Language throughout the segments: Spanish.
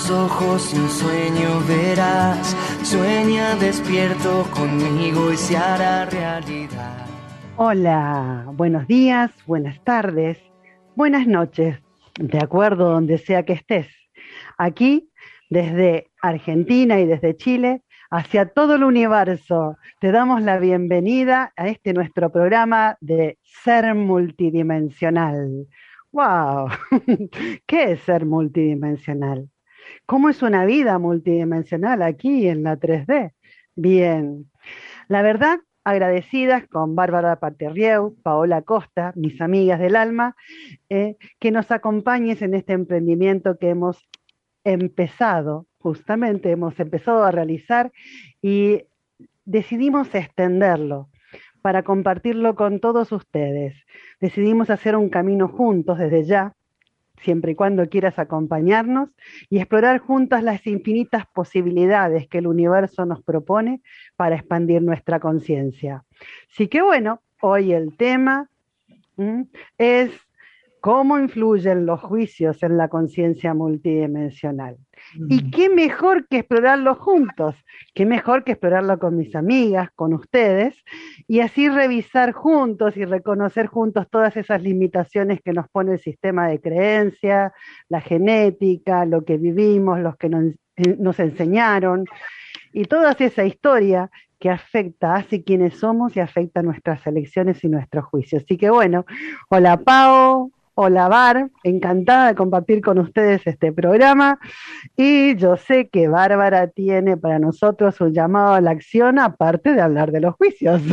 Los ojos un sueño verás. Sueña despierto conmigo y se hará realidad. Hola, buenos días, buenas tardes, buenas noches, de acuerdo donde sea que estés. Aquí, desde Argentina y desde Chile, hacia todo el universo, te damos la bienvenida a este nuestro programa de Ser Multidimensional. ¡Wow! ¿Qué es ser multidimensional? ¿Cómo es una vida multidimensional aquí en la 3D? Bien, la verdad, agradecidas con Bárbara Paterrieu, Paola Costa, mis amigas del alma, eh, que nos acompañes en este emprendimiento que hemos empezado, justamente hemos empezado a realizar y decidimos extenderlo para compartirlo con todos ustedes. Decidimos hacer un camino juntos desde ya, siempre y cuando quieras acompañarnos y explorar juntas las infinitas posibilidades que el universo nos propone para expandir nuestra conciencia. Así que bueno, hoy el tema es cómo influyen los juicios en la conciencia multidimensional. Y qué mejor que explorarlo juntos, qué mejor que explorarlo con mis amigas, con ustedes, y así revisar juntos y reconocer juntos todas esas limitaciones que nos pone el sistema de creencia, la genética, lo que vivimos, los que nos, nos enseñaron, y toda esa historia que afecta, hace quienes somos y afecta nuestras elecciones y nuestros juicios. Así que bueno, hola Pau, Hola Bar, encantada de compartir con ustedes este programa y yo sé que Bárbara tiene para nosotros un llamado a la acción aparte de hablar de los juicios.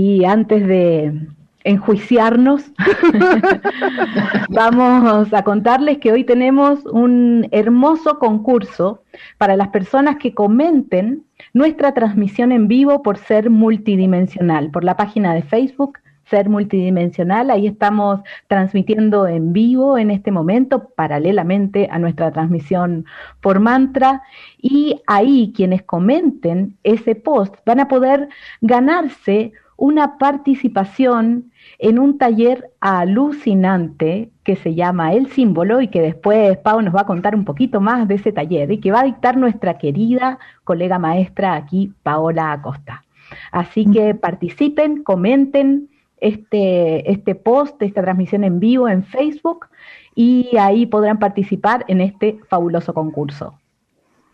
Y antes de enjuiciarnos, vamos a contarles que hoy tenemos un hermoso concurso para las personas que comenten nuestra transmisión en vivo por ser multidimensional, por la página de Facebook ser multidimensional. Ahí estamos transmitiendo en vivo en este momento, paralelamente a nuestra transmisión por mantra. Y ahí quienes comenten ese post van a poder ganarse una participación en un taller alucinante que se llama El Símbolo y que después Pau nos va a contar un poquito más de ese taller y que va a dictar nuestra querida colega maestra aquí, Paola Acosta. Así que participen, comenten este, este post, esta transmisión en vivo en Facebook y ahí podrán participar en este fabuloso concurso.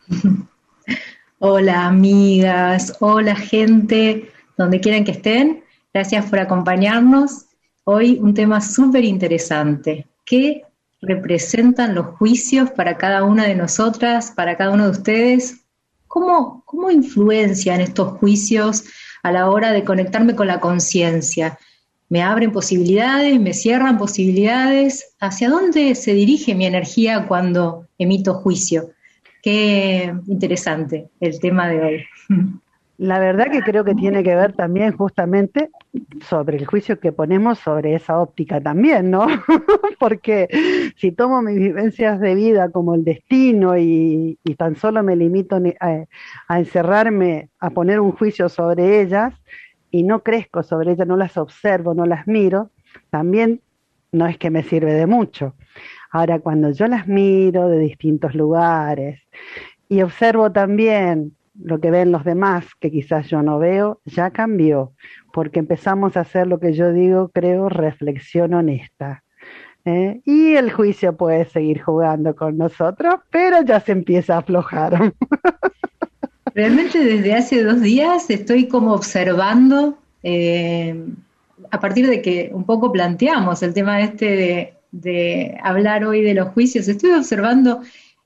Hola amigas, hola gente donde quieran que estén. Gracias por acompañarnos. Hoy un tema súper interesante. ¿Qué representan los juicios para cada una de nosotras, para cada uno de ustedes? ¿Cómo, cómo influencian estos juicios a la hora de conectarme con la conciencia? ¿Me abren posibilidades? ¿Me cierran posibilidades? ¿Hacia dónde se dirige mi energía cuando emito juicio? Qué interesante el tema de hoy. La verdad que creo que tiene que ver también justamente sobre el juicio que ponemos sobre esa óptica también, ¿no? Porque si tomo mis vivencias de vida como el destino y, tan solo me limito a, a, encerrarme a poner un juicio sobre ellas y no crezco sobre ellas, no las observo, no las miro, también no es que me sirve de mucho. Ahora, cuando yo las miro de distintos lugares y observo también lo que ven los demás, que quizás yo no veo, ya cambió, porque empezamos a hacer lo que yo digo, creo, reflexión honesta. ¿eh? Y el juicio puede seguir jugando con nosotros, pero ya se empieza a aflojar. Realmente desde hace dos días estoy como observando, eh, a partir de que un poco planteamos el tema este de, hablar hoy de los juicios, estoy observando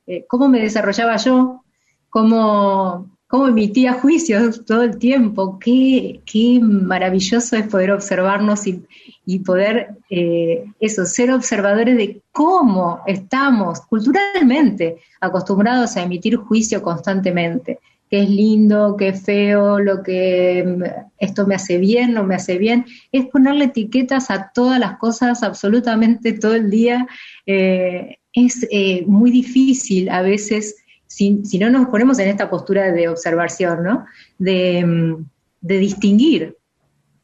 eh, cómo me desarrollaba yo, cómo cómo emitía juicios todo el tiempo. Qué, qué maravilloso es poder observarnos y, y poder, eh, eso, ser observadores de cómo estamos culturalmente acostumbrados a emitir juicio constantemente. Qué es lindo, qué feo, lo que mm, esto me hace bien, no me hace bien. Es ponerle etiquetas a todas las cosas absolutamente todo el día. Eh, es eh, muy difícil a veces si, no nos ponemos en esta postura de observación, ¿no? De, mm, distinguir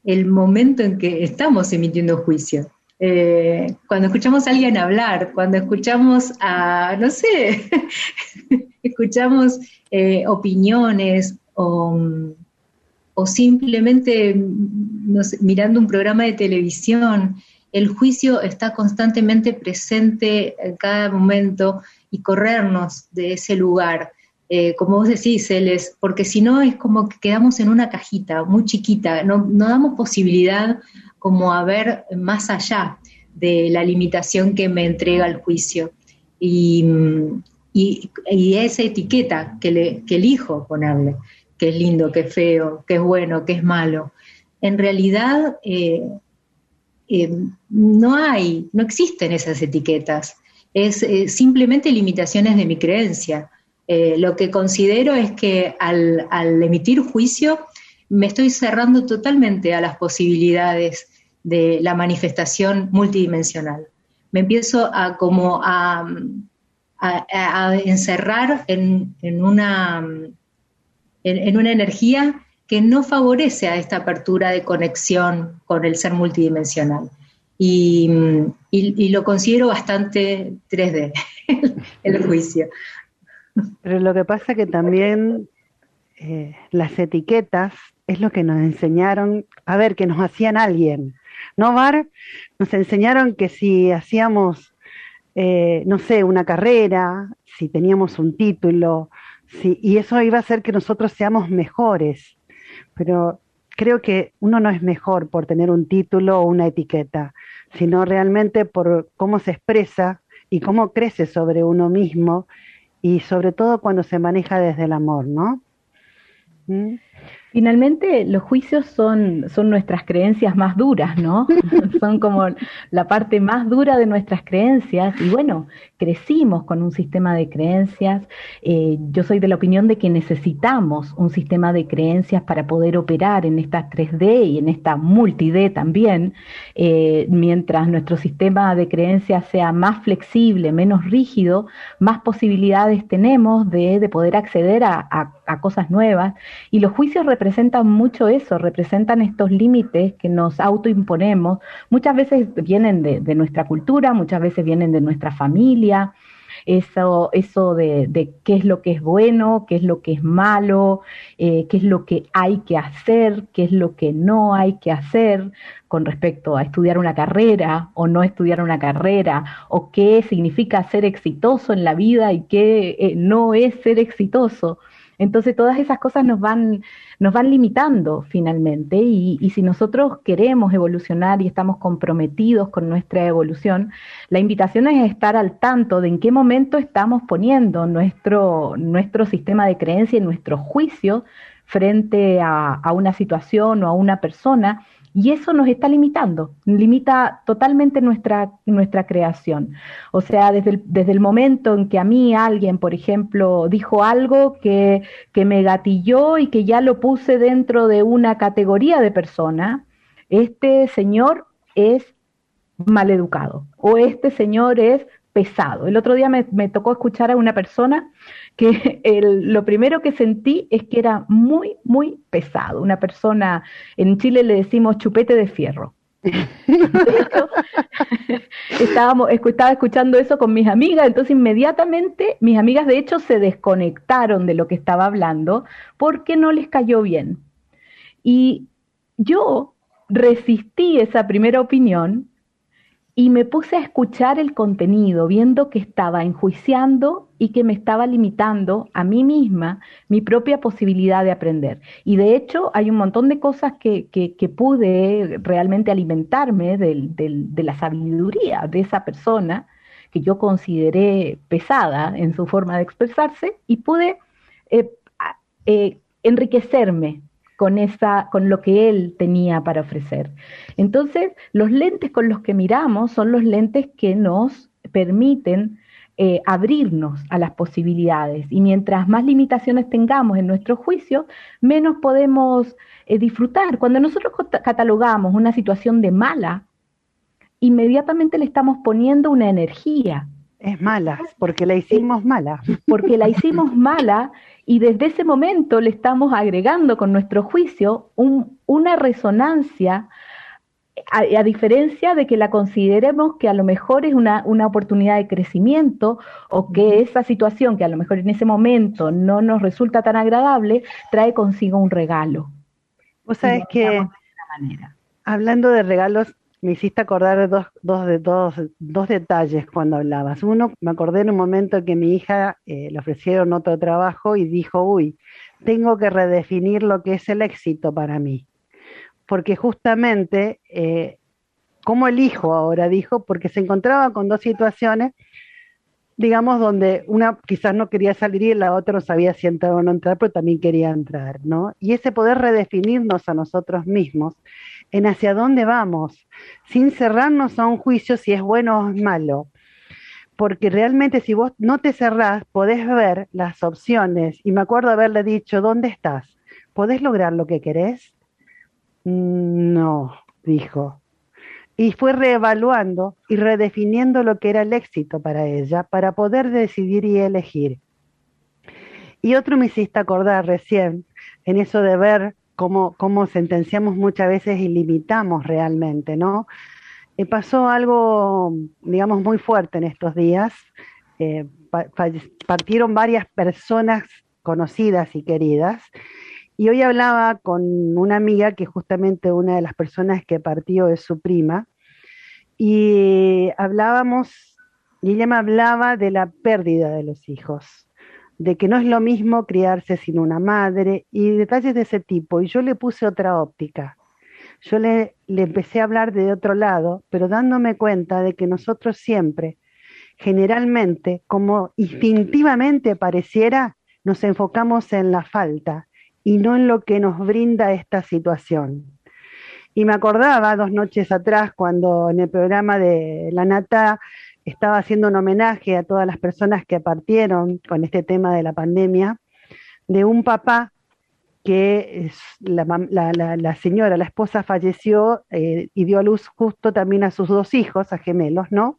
el momento en que estamos emitiendo juicio. Eh, cuando escuchamos a alguien hablar, cuando escuchamos a, no sé, escuchamos eh, opiniones o, o simplemente mm, mirando un programa de televisión, el juicio está constantemente presente en cada momento y corrernos de ese lugar. Eh, como vos decís, porque si no es como que quedamos en una cajita muy chiquita, no, damos posibilidad como a ver más allá de la limitación que me entrega el juicio. Y, esa etiqueta que, le, que elijo ponerle, que es lindo, que es feo, que es bueno, que es malo, en realidad eh, eh, no hay, no existen esas etiquetas es eh, simplemente limitaciones de mi creencia. Eh, lo que considero es que al, emitir juicio me estoy cerrando totalmente a las posibilidades de la manifestación multidimensional. Me empiezo a como a, encerrar en, una, en una energía que no favorece a esta apertura de conexión con el ser multidimensional y, lo considero bastante 3D, el juicio. Pero lo que pasa que también eh, las etiquetas es lo que nos enseñaron, a ver, que nos hacían alguien. ¿No, Bar? Nos enseñaron que si hacíamos, eh, no sé, una carrera, si teníamos un título, si, y eso iba a hacer que nosotros seamos mejores. Pero creo que uno no es mejor por tener un título o una etiqueta, sino realmente por cómo se expresa y cómo crece sobre uno mismo y sobre todo cuando se maneja desde el amor, ¿no? ¿Mm? Finalmente, los juicios son, son nuestras creencias más duras, ¿no? son como la parte más dura de nuestras creencias. Y bueno, crecimos con un sistema de creencias. Eh, yo soy de la opinión de que necesitamos un sistema de creencias para poder operar en estas 3D y en esta multi-D también. Eh, mientras nuestro sistema de creencias sea más flexible, menos rígido, más posibilidades tenemos de, de poder acceder a, a cosas nuevas. Y los juicios representan mucho eso, representan estos límites que nos autoimponemos. Muchas veces vienen de, nuestra cultura, muchas veces vienen de nuestra familia. Eso, eso de, qué es lo que es bueno, qué es lo que es malo, eh, qué es lo que hay que hacer, qué es lo que no hay que hacer con respecto a estudiar una carrera o no estudiar una carrera, o qué significa ser exitoso en la vida y qué eh, no es ser exitoso. Entonces todas esas cosas nos van, nos van limitando finalmente y, si nosotros queremos evolucionar y estamos comprometidos con nuestra evolución, la invitación es estar al tanto de en qué momento estamos poniendo nuestro, nuestro sistema de creencia y nuestro juicio frente a una situación o a una persona y eso nos está limitando, limita totalmente nuestra, nuestra creación. O sea, desde el, desde el momento en que a mí alguien, por ejemplo, dijo algo que, que me gatilló y que ya lo puse dentro de una categoría de persona, este señor es maleducado o este señor es pesado. El otro día me, tocó escuchar a una persona que lo primero que sentí es que era muy, muy pesado. Una persona, en Chile le decimos chupete de fierro. estábamos, estaba escuchando eso con mis amigas, entonces inmediatamente mis amigas de hecho se desconectaron de lo que estaba hablando porque no les cayó bien. Y yo resistí esa primera opinión y me puse a escuchar el contenido, viendo que estaba enjuiciando y que me estaba limitando a mí misma mi propia posibilidad de aprender. Y de hecho hay un montón de cosas que, que, pude realmente alimentarme de la sabiduría de esa persona que yo consideré pesada en su forma de expresarse y pude eh, eh, enriquecerme con, esa, con lo que él tenía para ofrecer. Entonces, los lentes con los que miramos son los lentes que nos permiten eh, abrirnos a las posibilidades. Y mientras más limitaciones tengamos en nuestro juicio, menos podemos eh, disfrutar. Cuando nosotros catalogamos una situación de mala, inmediatamente le estamos poniendo una energía. Es mala, porque la hicimos mala. Porque la hicimos mala y desde ese momento le estamos agregando con nuestro juicio una resonancia, a, diferencia de que la consideremos que a lo mejor es una, una oportunidad de crecimiento o que esa situación que a lo mejor en ese momento no nos resulta tan agradable, trae consigo un regalo. Vos sabés que, hablando de regalos, me hiciste acordar dos, dos, dos, dos detalles cuando hablabas. Uno, me acordé en un momento que mi hija eh, le ofrecieron otro trabajo y dijo, uy, tengo que redefinir lo que es el éxito para mí. Porque justamente, eh, ¿cómo elijo ahora? Dijo, porque se encontraba con dos situaciones, digamos, donde una quizás no quería salir y la otra no sabía si entrar o no entrar, pero también quería entrar, ¿no? Y ese poder redefinirnos a nosotros mismos en hacia dónde vamos, sin cerrarnos a un juicio si es bueno o es malo. Porque realmente si vos no te cerrás, podés ver las opciones. Y me acuerdo haberle dicho, ¿dónde estás? ¿Podés lograr lo que querés? No, dijo. Y fue reevaluando y redefiniendo lo que era el éxito para ella, para poder decidir y elegir. Y otro me hiciste acordar recién, en eso de ver cómo, cómo sentenciamos muchas veces y limitamos realmente, ¿no? Eh, pasó algo, digamos, muy fuerte en estos días. Eh, partieron varias personas conocidas y queridas. Y hoy hablaba con una amiga que justamente una de las personas que partió es su prima. Y hablábamos, y hablaba de la pérdida de los hijos de que no es lo mismo criarse sin una madre y detalles de ese tipo. Y yo le puse otra óptica. Yo le, le empecé a hablar de otro lado, pero dándome cuenta de que nosotros siempre, generalmente, como instintivamente pareciera, nos enfocamos en la falta y no en lo que nos brinda esta situación. Y me acordaba dos noches atrás cuando en el programa de La Nata estaba haciendo un homenaje a todas las personas que partieron con este tema de la pandemia, de un papá que la, señora, la esposa falleció eh, y dio a luz justo también a sus dos hijos, a gemelos, ¿no?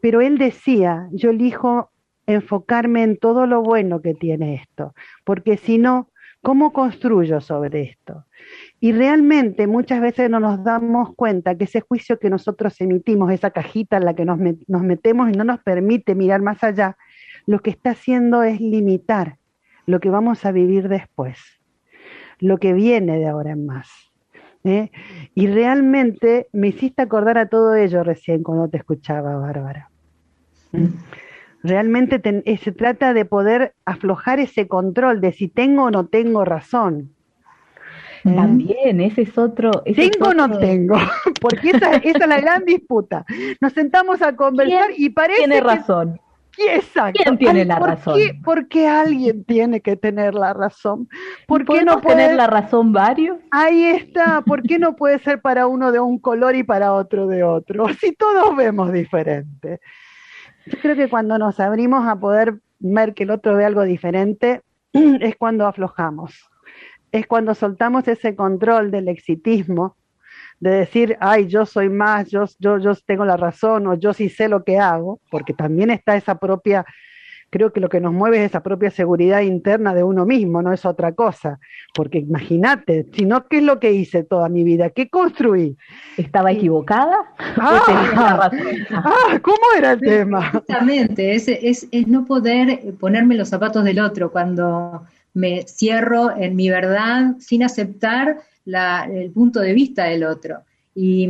Pero él decía, yo elijo enfocarme en todo lo bueno que tiene esto, porque si no, ¿cómo construyo sobre esto? Y realmente muchas veces no nos damos cuenta que ese juicio que nosotros emitimos, esa cajita en la que nos, metemos y no nos permite mirar más allá, lo que está haciendo es limitar lo que vamos a vivir después, lo que viene de ahora en más. ¿eh? Y realmente me hiciste acordar a todo ello recién cuando te escuchaba, Bárbara. ¿Mm? Realmente eh, se trata de poder aflojar ese control de si tengo o no tengo razón. También, ese es otro. ¿Tengo o no tengo? Porque esa, esa, es la gran disputa. Nos sentamos a conversar y parece. Tiene razón. exacto. ¿Quién tiene la razón? ¿Por qué alguien tiene que tener la razón? ¿Por qué no puede tener la razón varios? Ahí está. ¿Por qué no puede ser para uno de un color y para otro de otro? Si todos vemos diferente. Yo creo que cuando nos abrimos a poder ver que el otro ve algo diferente, es cuando aflojamos es cuando soltamos ese control del exitismo, de decir, ay, yo soy más, yo, yo, yo tengo la razón o yo sí sé lo que hago, porque también está esa propia, creo que lo que nos mueve es esa propia seguridad interna de uno mismo, no es otra cosa, porque imagínate, si no, ¿qué es lo que hice toda mi vida? ¿Qué construí? ¿Estaba equivocada? Ah, ah, ¿cómo era el tema? Exactamente, es, es, es no poder ponerme los zapatos del otro cuando me cierro en mi verdad sin aceptar el punto de vista del otro. Y,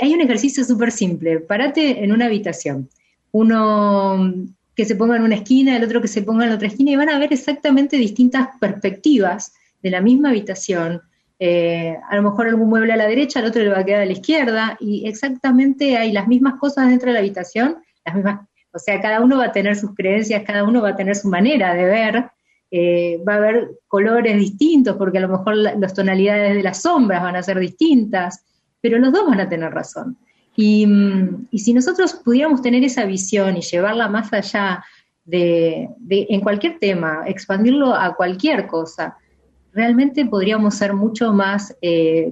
hay un ejercicio súper simple. Parate en una habitación. Uno que se ponga en una esquina, el otro que se ponga en la otra esquina, y van a ver exactamente distintas perspectivas de la misma habitación. Eh, a lo mejor algún mueble a la derecha, al otro le va a quedar a la izquierda, y exactamente hay las mismas cosas dentro de la habitación, las mismas, o sea, cada uno va a tener sus creencias, cada uno va a tener su manera de ver, eh, va a haber colores distintos, porque a lo mejor las tonalidades de las sombras van a ser distintas, pero los dos van a tener razón. Y, mm, si nosotros pudiéramos tener esa visión y llevarla más allá de, en cualquier tema, expandirlo a cualquier cosa, realmente podríamos ser mucho más eh,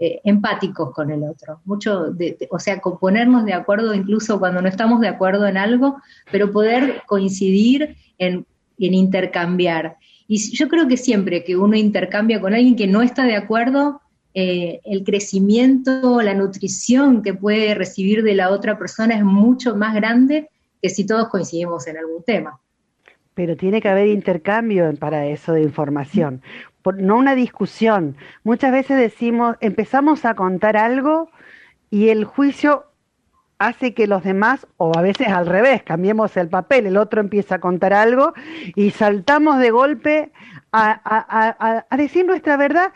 eh, empáticos con el otro, mucho, o sea, ponernos de acuerdo incluso cuando no estamos de acuerdo en algo, pero poder coincidir en, intercambiar. Y yo creo que siempre que uno intercambia con alguien que no está de acuerdo, eh, el crecimiento, la nutrición que puede recibir de la otra persona es mucho más grande que si todos coincidimos en algún tema. Pero tiene que haber intercambio para eso de información, no una discusión. Muchas veces decimos, empezamos a contar algo y el juicio hace que los demás, o a veces al revés, cambiemos el papel, el otro empieza a contar algo y saltamos de golpe a, a decir nuestra verdad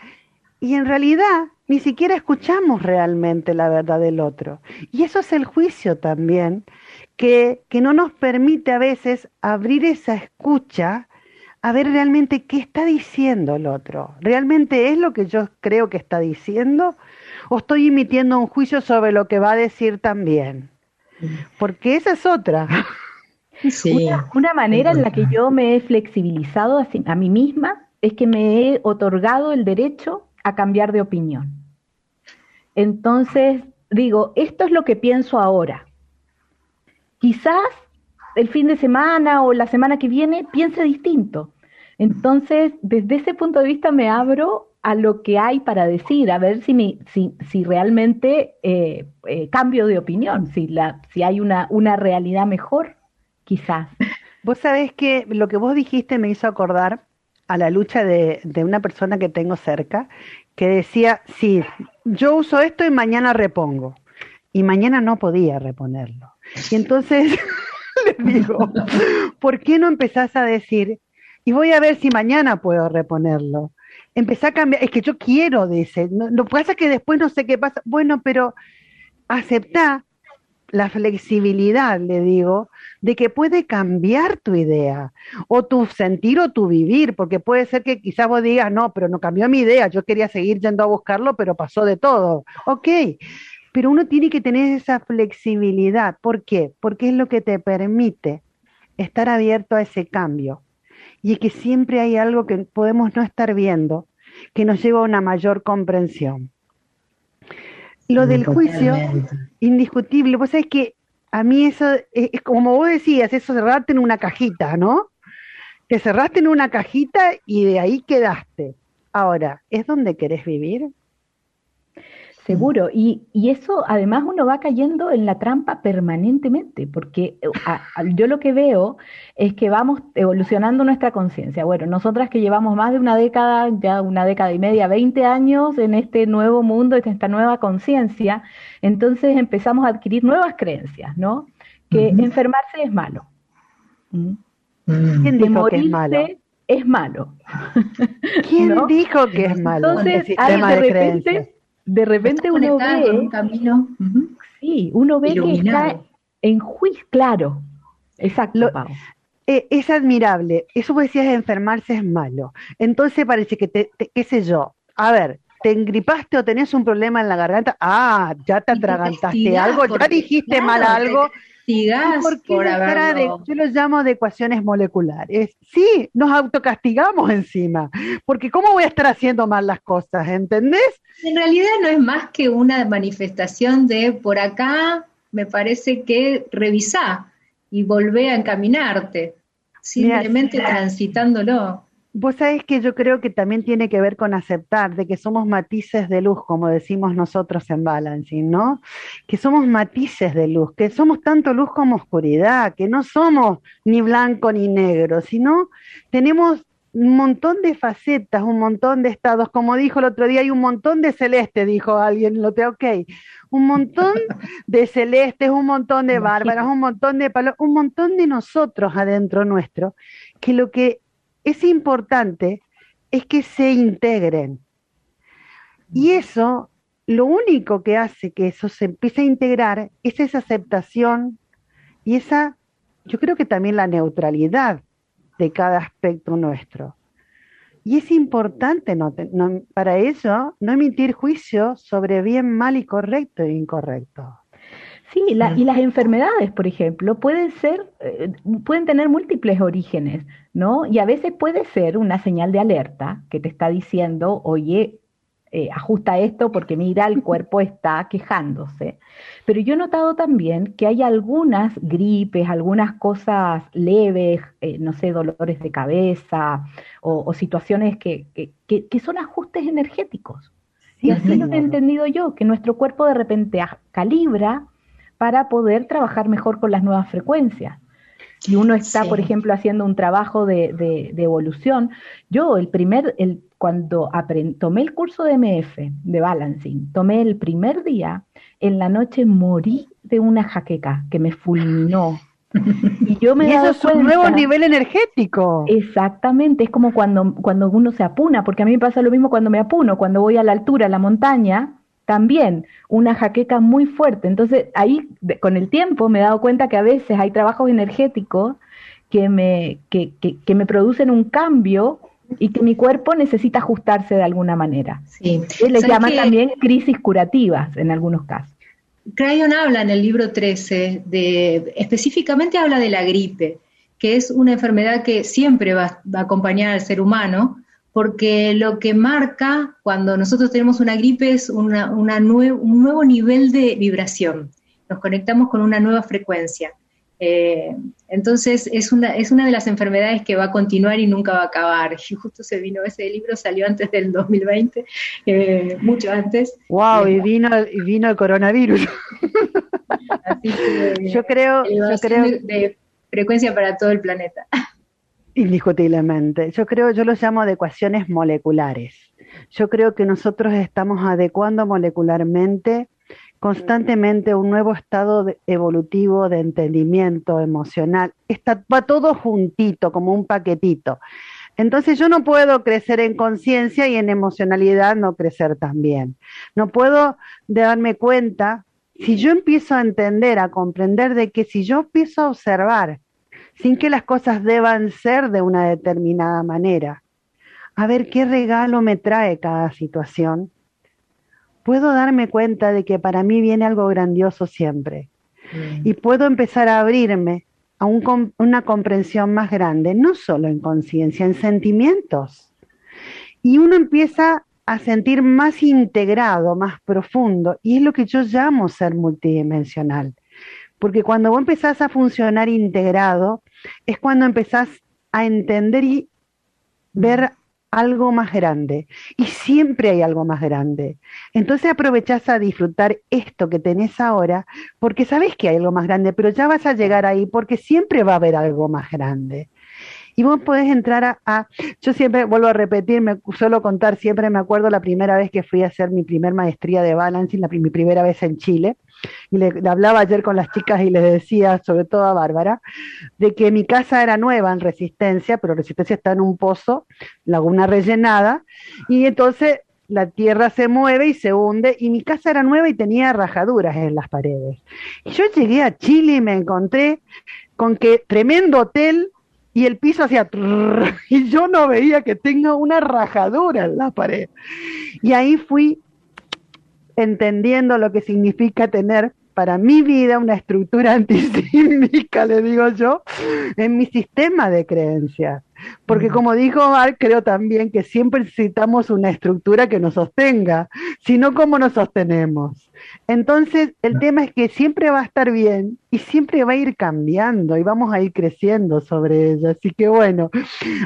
y en realidad ni siquiera escuchamos realmente la verdad del otro. Y eso es el juicio también, que, no nos permite a veces abrir esa escucha a ver realmente qué está diciendo el otro. ¿Realmente es lo que yo creo que está diciendo? ¿O estoy emitiendo un juicio sobre lo que va a decir también? Porque esa es otra. Una, manera en la que yo me he flexibilizado a, a mí misma es que me he otorgado el derecho a cambiar de opinión. Entonces, digo, esto es lo que pienso ahora quizás el fin de semana o la semana que viene piense distinto. Entonces, desde ese punto de vista me abro a lo que hay para decir, a ver si, si, realmente eh, eh, cambio de opinión, si, la, si hay una, una realidad mejor, quizás. Vos sabés que lo que vos dijiste me hizo acordar a la lucha de, de una persona que tengo cerca, que decía, sí, yo uso esto y mañana repongo. Y mañana no podía reponerlo. Y entonces le digo, ¿por qué no empezás a decir, y voy a ver si mañana puedo reponerlo? Empecé a cambiar, es que yo quiero, dice, no, lo que pasa es que después no sé qué pasa. Bueno, pero aceptá la flexibilidad, le digo, de que puede cambiar tu idea, o tu sentir o tu vivir, porque puede ser que quizás vos digas, no, pero no cambió mi idea, yo quería seguir yendo a buscarlo, pero pasó de todo. Ok, pero uno tiene que tener esa flexibilidad. ¿Por qué? Porque es lo que te permite estar abierto a ese cambio. Y es que siempre hay algo que podemos no estar viendo, que nos lleva a una mayor comprensión. Lo del juicio, indiscutible, pues es que a mí eso, es, como vos decías, eso cerrarte en una cajita, ¿no? Te cerraste en una cajita y de ahí quedaste. Ahora, ¿es donde querés vivir? Seguro, y, y, eso además uno va cayendo en la trampa permanentemente, porque eh, yo lo que veo es que vamos evolucionando nuestra conciencia. Bueno, nosotras que llevamos más de una década, ya una década y media, 20 años en este nuevo mundo, en esta nueva conciencia, entonces empezamos a adquirir nuevas creencias, ¿no? Que enfermarse es malo. ¿Mm? ¿Quién dijo que es malo? Es malo. ¿Quién dijo que es malo? Entonces, hay de repente de repente uno ve un camino sí uno ve que está en juicio claro. Exacto eh, es admirable. Eso que decías enfermarse es malo. Entonces parece que te, qué sé yo a ver te engripaste o tenés un problema en la garganta ah ya te atragantaste algo ya dijiste mal algo por yo lo llamo de ecuaciones moleculares. Sí, nos autocastigamos encima, porque ¿cómo voy a estar haciendo mal las cosas? ¿Entendés? En realidad no es más que una manifestación de por acá, me parece que revisá y volvé a encaminarte, simplemente transitándolo. Vos sabés que yo creo que también tiene que ver con aceptar de que somos matices de luz, como decimos nosotros en Balancing, ¿no? Que somos matices de luz, que somos tanto luz como oscuridad, que no somos ni blanco ni negro, sino tenemos un montón de facetas, un montón de estados. Como dijo el otro día, hay un montón de celeste, dijo alguien, lo te ok. Un montón de celestes, un montón de bárbaras, un montón de palos, un montón de nosotros adentro nuestro, que lo que es importante es que se integren. Y eso, lo único que hace que eso se empiece a integrar es esa aceptación y esa, yo creo que también la neutralidad de cada aspecto nuestro. Y es importante no, para ello no emitir juicio sobre bien, mal y correcto e incorrecto. Sí, y las enfermedades, por ejemplo, pueden ser, eh, pueden tener múltiples orígenes, ¿no? Y a veces puede ser una señal de alerta que te está diciendo, oye, eh, ajusta esto porque mira, el cuerpo está quejándose. Pero yo he notado también que hay algunas gripes, algunas cosas leves, eh, no sé, dolores de cabeza o, situaciones que, que, son ajustes energéticos. y así lo he entendido yo, que nuestro cuerpo de repente calibra para poder trabajar mejor con las nuevas frecuencias. Si uno está, por ejemplo, haciendo un trabajo de, de, evolución, yo el primer, el, cuando tomé el curso de MF, de balancing, tomé el primer día, en la noche morí de una jaqueca que me fulminó. Y yo me he eso es un nuevo nivel energético. Exactamente, es como cuando, cuando uno se apuna, porque a mí me pasa lo mismo cuando me apuno, cuando voy a la altura, a la montaña, también una jaqueca muy fuerte. Entonces ahí con el tiempo me he dado cuenta que a veces hay trabajos energéticos que me, que, que, me producen un cambio y que mi cuerpo necesita ajustarse de alguna manera. Sí. Le llama también crisis curativas en algunos casos. Crayon habla en el libro 13, de, específicamente habla de la gripe, que es una enfermedad que siempre va, va a acompañar al ser humano, porque lo que marca cuando nosotros tenemos una gripe es una, un nuevo nivel de vibración. Nos conectamos con una nueva frecuencia. Eh, entonces es una, es una de las enfermedades que va a continuar y nunca va a acabar. Y justo se vino, ese libro salió antes del 2020, eh, mucho antes. ¡Wow! y, vino, y vino el coronavirus. yo creo, yo creo de frecuencia para todo el planeta. Indiscutiblemente. Yo creo, yo lo llamo adecuaciones moleculares. Yo creo que nosotros estamos adecuando molecularmente constantemente un nuevo estado evolutivo de entendimiento emocional. Está, va todo juntito, como un paquetito. Entonces yo no puedo crecer en conciencia y en emocionalidad no crecer también. No puedo darme cuenta, si yo empiezo a entender, a comprender de que si yo empiezo a observar sin que las cosas deban ser de una determinada manera. A ver qué regalo me trae cada situación. Puedo darme cuenta de que para mí viene algo grandioso siempre. Y puedo empezar a abrirme a una comprensión más grande, no solo en conciencia, en sentimientos. Y uno empieza a sentir más integrado, más profundo, y es lo que yo llamo ser multidimensional. Porque cuando vos empezás a funcionar integrado, es cuando empezás a entender y ver algo más grande. Y siempre hay algo más grande. Entonces aprovechás a disfrutar esto que tenés ahora, porque sabés que hay algo más grande, pero ya vas a llegar ahí porque siempre va a haber algo más grande. Y vos podés entrar a, yo siempre vuelvo a repetir, me suelo contar, siempre me acuerdo la primera vez que fui a hacer mi primer maestría de balancing, la, mi primera vez en Chile, y le, hablaba ayer con las chicas y les decía, sobre todo a Bárbara, de que mi casa era nueva en Resistencia, pero Resistencia está en un pozo, laguna rellenada, y entonces la tierra se mueve y se hunde, y mi casa era nueva y tenía rajaduras en las paredes. Y yo llegué a Chile y me encontré con que tremendo hotel y el piso hacía y yo no veía que tenga una rajadura en la pared. Y ahí fui entendiendo lo que significa tener para mi vida una estructura antisísmica, le digo yo, en mi sistema de creencias. Porque como dijo Mark, creo también que siempre necesitamos una estructura que nos sostenga, si no, ¿cómo nos sostenemos? Entonces, el tema es que siempre va a estar bien y siempre va a ir cambiando y vamos a ir creciendo sobre ella. Así que bueno,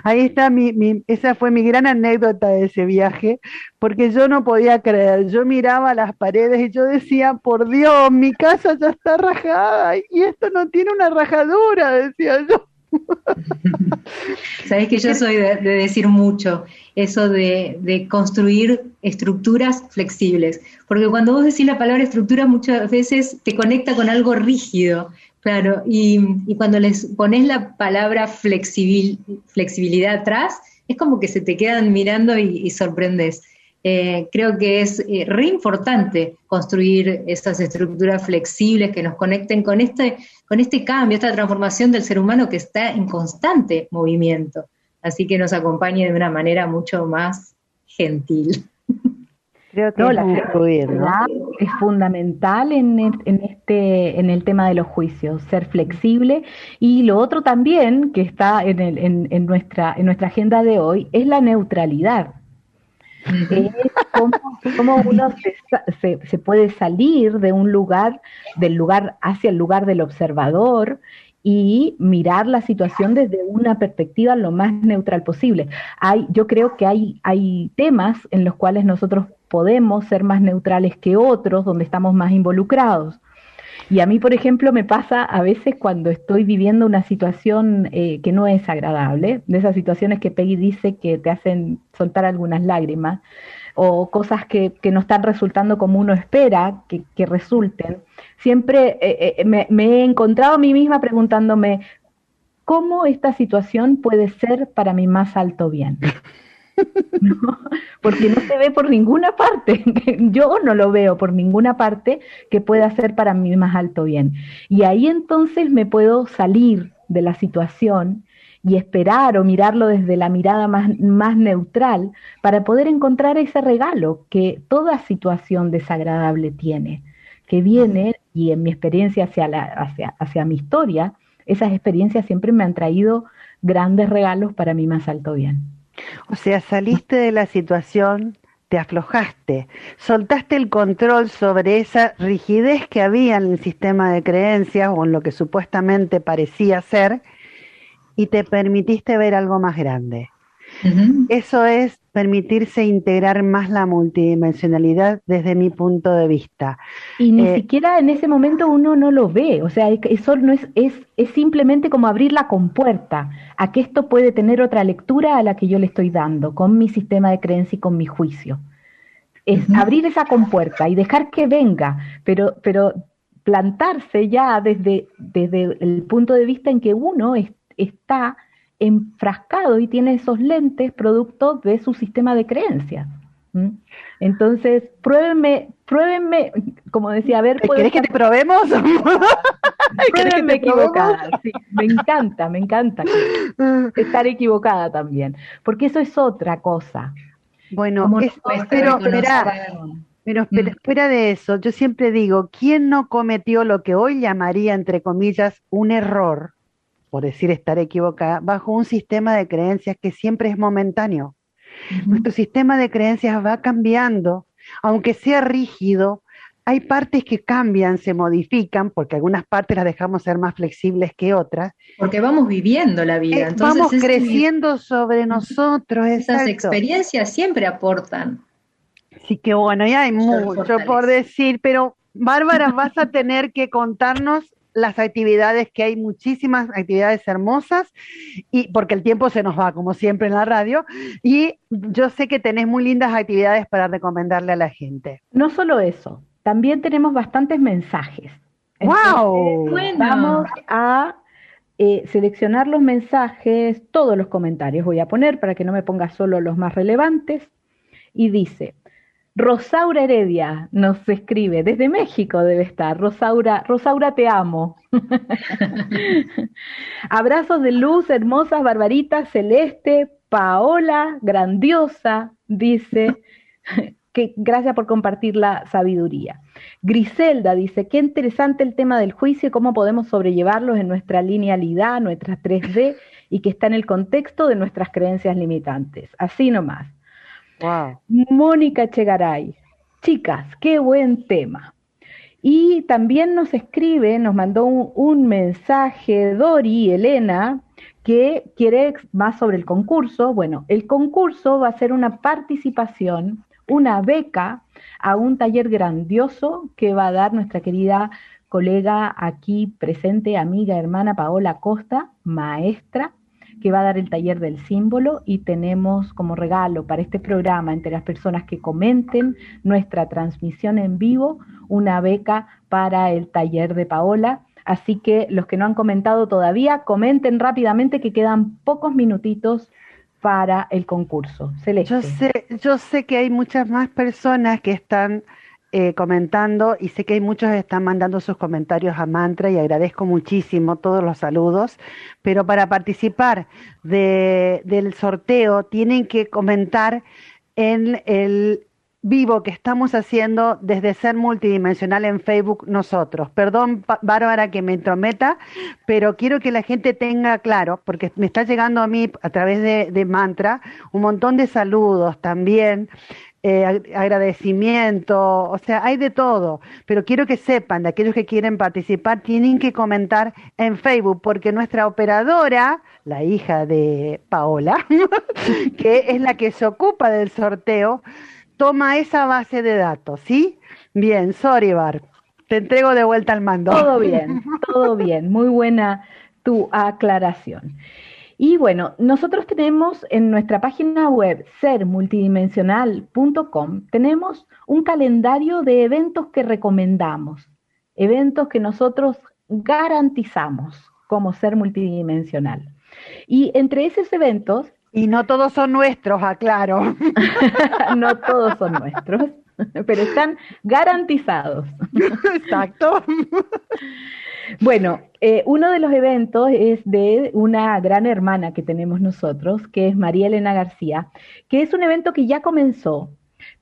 ahí está mi, mi, esa fue mi gran anécdota de ese viaje, porque yo no podía creer, yo miraba las paredes y yo decía, por Dios, mi casa ya está rajada y esto no tiene una rajadura, decía yo. Sabes que yo soy de, decir mucho eso de, construir estructuras flexibles, porque cuando vos decís la palabra estructura muchas veces te conecta con algo rígido, claro, y, cuando les pones la palabra flexibilidad atrás, es como que se te quedan mirando y, sorprendes. Eh, creo que es eh, re importante construir esas estructuras flexibles que nos conecten con este, con este cambio, esta transformación del ser humano que está en constante movimiento. Así que nos acompañe de una manera mucho más gentil. Creo que la flexibilidad es fundamental en, en, este, en el tema de los juicios, ser flexible. Y lo otro también que está en, el, en, en nuestra, en nuestra agenda de hoy es la neutralidad. Es cómo, uno se, se, puede salir de un lugar, del lugar hacia el lugar del observador y mirar la situación desde una perspectiva lo más neutral posible. Hay, yo creo que hay, hay temas en los cuales nosotros podemos ser más neutrales que otros, donde estamos más involucrados. Y a mí, por ejemplo, me pasa a veces cuando estoy viviendo una situación eh, que no es agradable, de esas situaciones que Peggy dice que te hacen soltar algunas lágrimas, o cosas que, no están resultando como uno espera que, que resulten. Siempre eh, eh, me, me he encontrado a mí misma preguntándome, ¿cómo esta situación puede ser para mi más alto bien? porque no se ve por ninguna parte. Yo no lo veo por ninguna parte que pueda ser para mí más alto bien. Y ahí entonces me puedo salir de la situación y esperar o mirarlo desde la mirada más, más neutral para poder encontrar ese regalo que toda situación desagradable tiene, que viene, y en mi experiencia hacia, la, hacia, hacia mi historia, esas experiencias siempre me han traído grandes regalos para mi más alto bien. O sea, saliste de la situación, te aflojaste, soltaste el control sobre esa rigidez que había en el sistema de creencias o en lo que supuestamente parecía ser y te permitiste ver algo más grande. Eso es permitirse integrar más la multidimensionalidad desde mi punto de vista. Y ni eh, siquiera en ese momento uno no lo ve, o sea, eso no es, es, es simplemente como abrir la compuerta a que esto puede tener otra lectura a la que yo le estoy dando, con mi sistema de creencia y con mi juicio. Es abrir esa compuerta y dejar que venga, pero, pero plantarse ya desde, desde el punto de vista en que uno está enfrascado y tiene esos lentes producto de su sistema de creencias. Entonces, pruébenme, pruébenme, como decía, a ver, ¿quieres que te probemos? pruébenme equivocada, sí, me encanta, me encanta estar equivocada también, porque eso es otra cosa. Bueno, pero, pero, pero fuera de eso, yo siempre digo, ¿quién no cometió lo que hoy llamaría, entre comillas, un error? Por decir estar equivocada, bajo un sistema de creencias que siempre es momentáneo. Nuestro sistema de creencias va cambiando, aunque sea rígido, hay partes que cambian, se modifican, porque algunas partes las dejamos ser más flexibles que otras. Porque vamos viviendo la vida. Eh, Entonces, vamos creciendo sobre nosotros. Esas experiencias siempre aportan. Sí que bueno, ya hay mucho por decir, pero Bárbara, vas a tener que contarnos las actividades, que hay muchísimas actividades hermosas, y porque el tiempo se nos va, como siempre en la radio, y yo sé que tenés muy lindas actividades para recomendarle a la gente. No solo eso, también tenemos bastantes mensajes. ¡Wow! Vamos a eh, seleccionar los mensajes, todos los comentarios voy a poner para que no me ponga solo los más relevantes. Y dice, Rosaura Heredia nos escribe, desde México debe estar. Rosaura, Rosaura te amo. Abrazos de luz, hermosas, barbaritas, celeste, Paola, grandiosa, dice. que gracias por compartir la sabiduría. Griselda dice, qué interesante el tema del juicio y cómo podemos sobrellevarlos en nuestra linealidad, nuestra 3D, y que está en el contexto de nuestras creencias limitantes. Así nomás. Mónica Chegaray. Chicas, qué buen tema. Y también nos escribe, nos mandó un, mensaje Dori Elena que quiere más sobre el concurso. Bueno, el concurso va a ser una participación, una beca a un taller grandioso que va a dar nuestra querida colega aquí presente, amiga, hermana Paola Costa, maestra que va a dar el taller del símbolo y tenemos como regalo para este programa entre las personas que comenten nuestra transmisión en vivo una beca para el taller de Paola. Así que los que no han comentado todavía, comenten rápidamente que quedan pocos minutitos para el concurso. Celeste. Yo sé, yo sé que hay muchas más personas que están eh, comentando y sé que hay muchos que están mandando sus comentarios a Mantra y agradezco muchísimo todos los saludos, pero para participar de, del sorteo tienen que comentar en el vivo que estamos haciendo desde Ser Multidimensional en Facebook nosotros. Perdón, Bárbara, que me entrometa, pero quiero que la gente tenga claro, porque me está llegando a mí a través de, de Mantra un montón de saludos también. Eh, agradecimiento, o sea, hay de todo, pero quiero que sepan, de aquellos que quieren participar, tienen que comentar en Facebook, porque nuestra operadora, la hija de Paola, que es la que se ocupa del sorteo, toma esa base de datos, ¿sí? Bien, sorry, Bar. Te entrego de vuelta al mando. Todo bien, todo bien. Muy buena tu aclaración. Y bueno, nosotros tenemos en nuestra página web sermultidimensional.com, tenemos un calendario de eventos que recomendamos, eventos que nosotros garantizamos como ser multidimensional. Y entre esos eventos y no todos son nuestros, aclaro. no todos son nuestros, pero están garantizados. Exacto. Bueno, eh, uno de los eventos es de una gran hermana que tenemos nosotros, que es María Elena García, que es un evento que ya comenzó,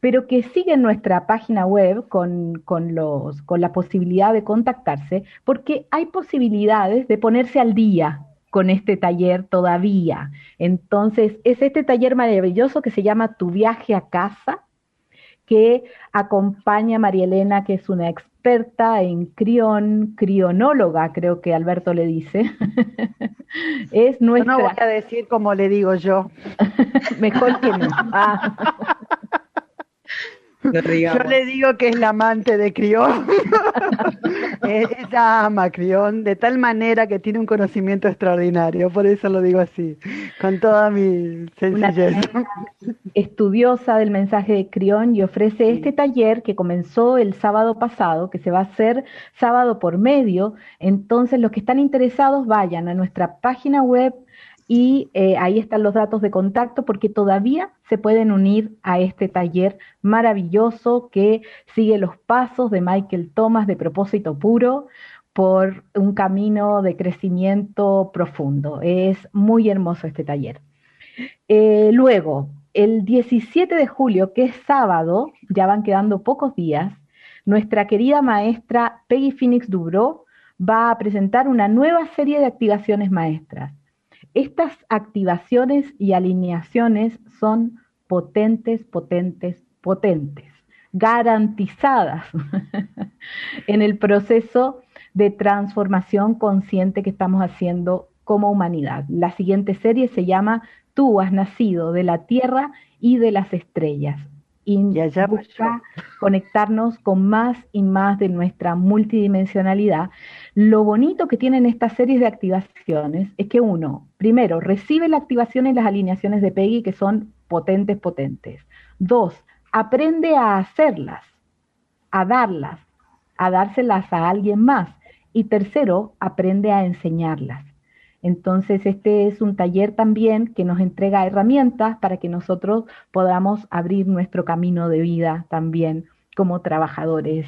pero que sigue en nuestra página web con, con, los, con la posibilidad de contactarse, porque hay posibilidades de ponerse al día con este taller todavía. Entonces, es este taller maravilloso que se llama Tu viaje a casa, que acompaña a María Elena, que es una experta en crión, crionóloga, creo que Alberto le dice. es nuestra... no voy a decir como le digo yo. Mejor que no. Ah. Yo le digo que es la amante de Crión. Ella ama a Crión de tal manera que tiene un conocimiento extraordinario, por eso lo digo así, con toda mi sencillez. estudiosa del mensaje de Crión y ofrece este taller que comenzó el sábado pasado, que se va a hacer sábado por medio. Entonces, los que están interesados vayan a nuestra página web y eh, ahí están los datos de contacto porque todavía se pueden unir a este taller maravilloso que sigue los pasos de Michael Thomas de propósito puro por un camino de crecimiento profundo. Es muy hermoso este taller. Eh, luego, el 17 de julio, que es sábado, ya van quedando pocos días, nuestra querida maestra Peggy Phoenix Dubro va a presentar una nueva serie de activaciones maestras estas activaciones y alineaciones son potentes, potentes, potentes, garantizadas en el proceso de transformación consciente que estamos haciendo como humanidad. La siguiente serie se llama Tú has nacido de la tierra y de las estrellas y, busca conectarnos con más y más de nuestra multidimensionalidad. Lo bonito que tienen estas series de activaciones es que uno, primero, recibe la activación y las alineaciones de Peggy que son potentes, potentes. Dos, aprende a hacerlas, a darlas, a dárselas a alguien más. Y tercero, aprende a enseñarlas. Entonces, este es un taller también que nos entrega herramientas para que nosotros podamos abrir nuestro camino de vida también como trabajadores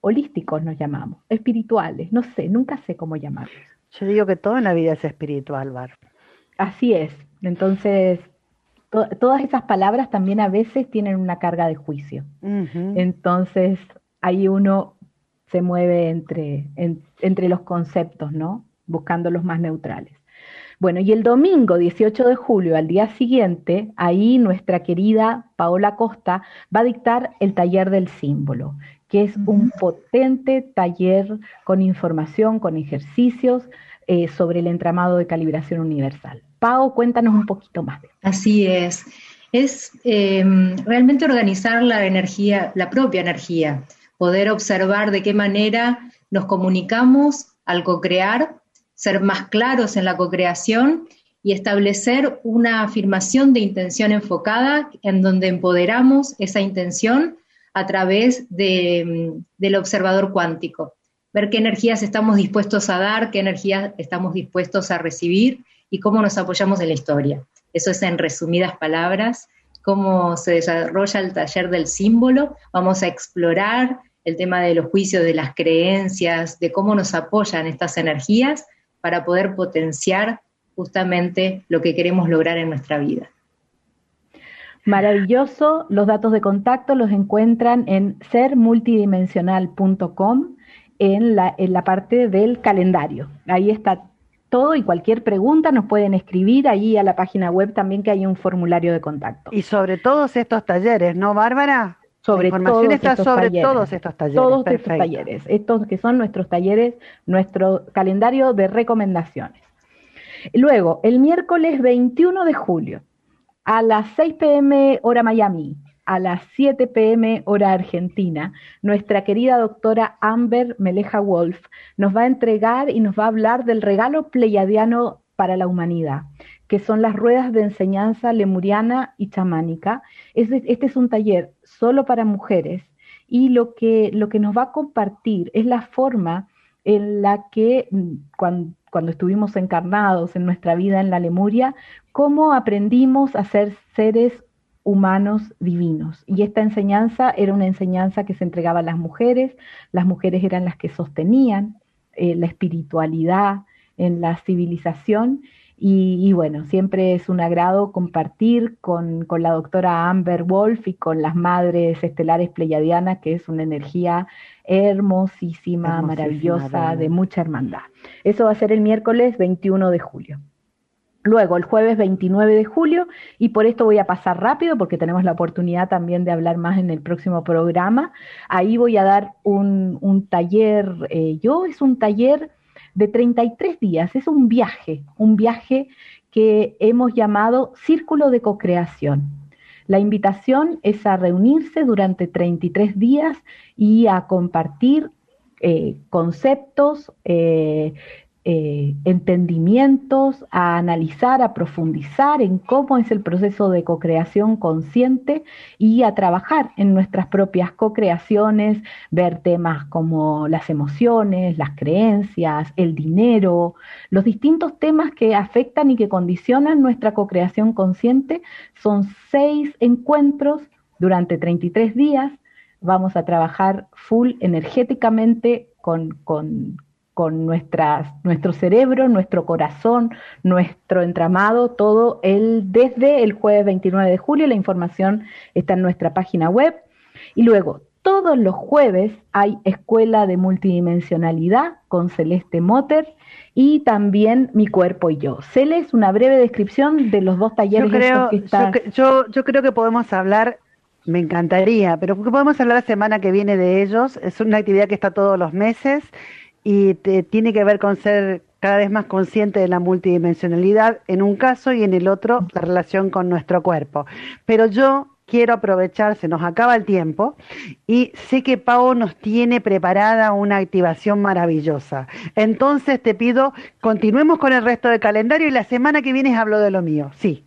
holísticos, nos llamamos, espirituales, no sé, nunca sé cómo llamarlos. Yo digo que todo en la vida es espiritual, Bar. Así es. Entonces, todas esas palabras también a veces tienen una carga de juicio. Entonces, ahí uno se mueve entre, entre los conceptos, ¿no? Buscando los más neutrales. Bueno, y el domingo 18 de julio, al día siguiente, ahí nuestra querida Paola Costa va a dictar el taller del símbolo, que es un potente taller con información, con ejercicios eh, sobre el entramado de calibración universal. Pao, cuéntanos un poquito más. Así es. Es em, realmente organizar la energía, la propia energía, poder observar de qué manera nos comunicamos al co-crear ser más claros en la cocreación y establecer una afirmación de intención enfocada en donde empoderamos esa intención a través mm, del observador cuántico. Ver qué energías estamos dispuestos a dar, qué energías estamos dispuestos a recibir y cómo nos apoyamos en la historia. Eso es en resumidas palabras, cómo se desarrolla el taller del símbolo. Vamos a explorar el tema de los juicios, de las creencias, de cómo nos apoyan estas energías para poder potenciar justamente lo que queremos lograr en nuestra vida. Maravilloso, los datos de contacto los encuentran en sermultidimensional.com en la, en la parte del calendario. Ahí está todo y cualquier pregunta nos pueden escribir ahí a la página web también que hay un formulario de contacto. Y sobre todos estos talleres, ¿no, Bárbara? Sobre la información todos está estos sobre talleres. todos estos talleres. Todos estos talleres, estos que son nuestros talleres, nuestro calendario de recomendaciones. Luego, el miércoles 21 de julio, a las 6 pm hora Miami, a las 7 pm hora Argentina, nuestra querida doctora Amber Meleja Wolf nos va a entregar y nos va a hablar del regalo pleiadiano para la humanidad, que son las ruedas de enseñanza lemuriana y chamánica. Este, este es un taller solo para mujeres y lo que, lo que nos va a compartir es la forma en la que cuando, cuando estuvimos encarnados en nuestra vida en la Lemuria, cómo aprendimos a ser seres humanos divinos. Y esta enseñanza era una enseñanza que se entregaba a las mujeres, las mujeres eran las que sostenían eh, la espiritualidad en la civilización. Y, y, bueno, siempre es un agrado compartir con, con, la doctora Amber Wolf y con las madres estelares pleiadianas, que es una energía hermosísima, hermosísima maravillosa, verdad. de mucha hermandad. Eso va a ser el miércoles 21 de julio. Luego, el jueves 29 de julio, y por esto voy a pasar rápido porque tenemos la oportunidad también de hablar más en el próximo programa. Ahí voy a dar un, un taller, eh, yo es un taller de 33 días, es un viaje, un viaje que hemos llamado Círculo de Cocreación. La invitación es a reunirse durante 33 días y a compartir eh, conceptos, eh, eh, entendimientos, a analizar, a profundizar en cómo es el proceso de cocreación consciente y a trabajar en nuestras propias cocreaciones, ver temas como las emociones, las creencias, el dinero, los distintos temas que afectan y que condicionan nuestra cocreación consciente. Son seis encuentros durante 33 días. Vamos a trabajar full energéticamente con, con, con nuestras, nuestro cerebro, nuestro corazón, nuestro entramado, todo el, desde el jueves 29 de julio. La información está en nuestra página web. Y luego, todos los jueves hay Escuela de Multidimensionalidad con Celeste Motter y también Mi Cuerpo y Yo. Celes, una breve descripción de los dos talleres yo creo, que están. Yo, yo, yo creo que podemos hablar me encantaría, pero podemos hablar la semana que viene de ellos. Es una actividad que está todos los meses y te, tiene que ver con ser cada vez más consciente de la multidimensionalidad en un caso y en el otro la relación con nuestro cuerpo. Pero yo quiero aprovechar, se nos acaba el tiempo y sé que Pau nos tiene preparada una activación maravillosa. Entonces te pido, continuemos con el resto del calendario y la semana que viene hablo de lo mío. Sí.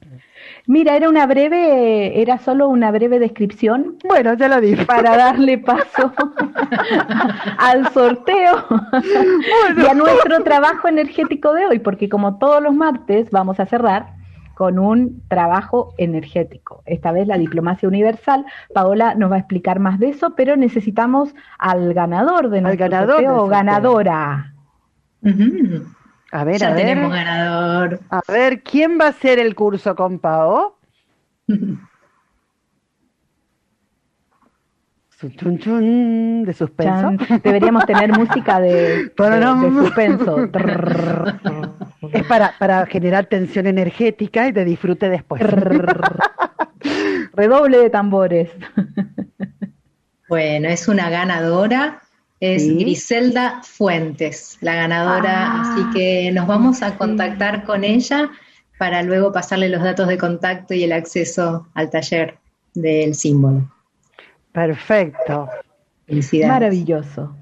Mira, era una breve, era solo una breve descripción. Bueno, ya lo dije. Para darle paso al sorteo bueno. y a nuestro trabajo energético de hoy, porque como todos los martes vamos a cerrar con un trabajo energético. Esta vez la diplomacia universal. Paola nos va a explicar más de eso, pero necesitamos al ganador de nuestro ganador sorteo o ganadora. Uh -huh. A ver, ya a ver. tenemos ganador. A ver, ¿quién va a hacer el curso con Pao? Chun, chun, de suspenso. Chan. Deberíamos tener música de, de, de suspenso. es para, para generar tensión energética y de disfrute después. Redoble de tambores. Bueno, es una ganadora es ¿Sí? Griselda Fuentes, la ganadora, ah. así que nos vamos a contactar con ella para luego pasarle los datos de contacto y el acceso al taller del símbolo. Perfecto. Felicidades. Maravilloso.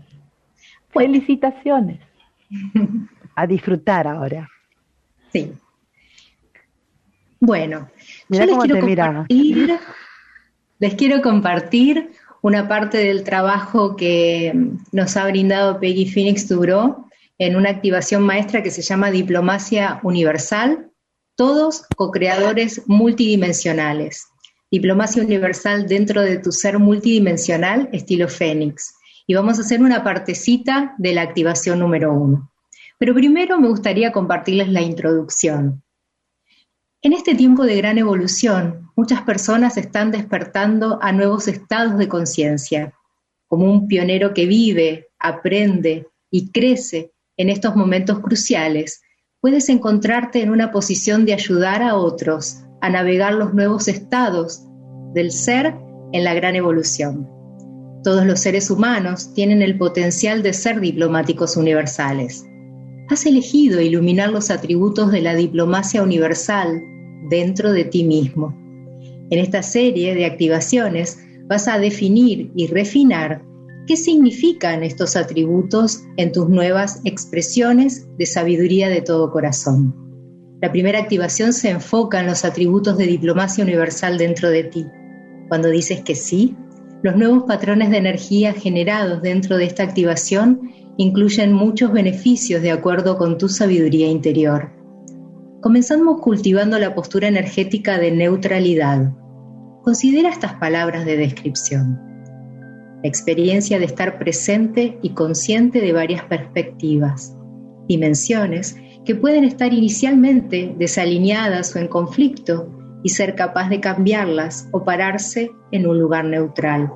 Felicitaciones. A disfrutar ahora. Sí. Bueno, Mirá yo les quiero, compartir, les quiero compartir una parte del trabajo que nos ha brindado Peggy Phoenix Duro, en una activación maestra que se llama Diplomacia Universal, todos co-creadores multidimensionales. Diplomacia Universal dentro de tu ser multidimensional, estilo Fénix. Y vamos a hacer una partecita de la activación número uno. Pero primero me gustaría compartirles la introducción. En este tiempo de gran evolución, muchas personas están despertando a nuevos estados de conciencia, como un pionero que vive, aprende y crece en estos momentos cruciales, puedes encontrarte en una posición de ayudar a otros a navegar los nuevos estados del ser en la gran evolución. Todos los seres humanos tienen el potencial de ser diplomáticos universales. Has elegido iluminar los atributos de la diplomacia universal dentro de ti mismo. En esta serie de activaciones vas a definir y refinar qué significan estos atributos en tus nuevas expresiones de sabiduría de todo corazón. La primera activación se enfoca en los atributos de diplomacia universal dentro de ti. Cuando dices que sí, los nuevos patrones de energía generados dentro de esta activación incluyen muchos beneficios de acuerdo con tu sabiduría interior. Comenzamos cultivando la postura energética de neutralidad. Considera estas palabras de descripción. La experiencia de estar presente y consciente de varias perspectivas, dimensiones que pueden estar inicialmente desalineadas o en conflicto y ser capaz de cambiarlas o pararse en un lugar neutral,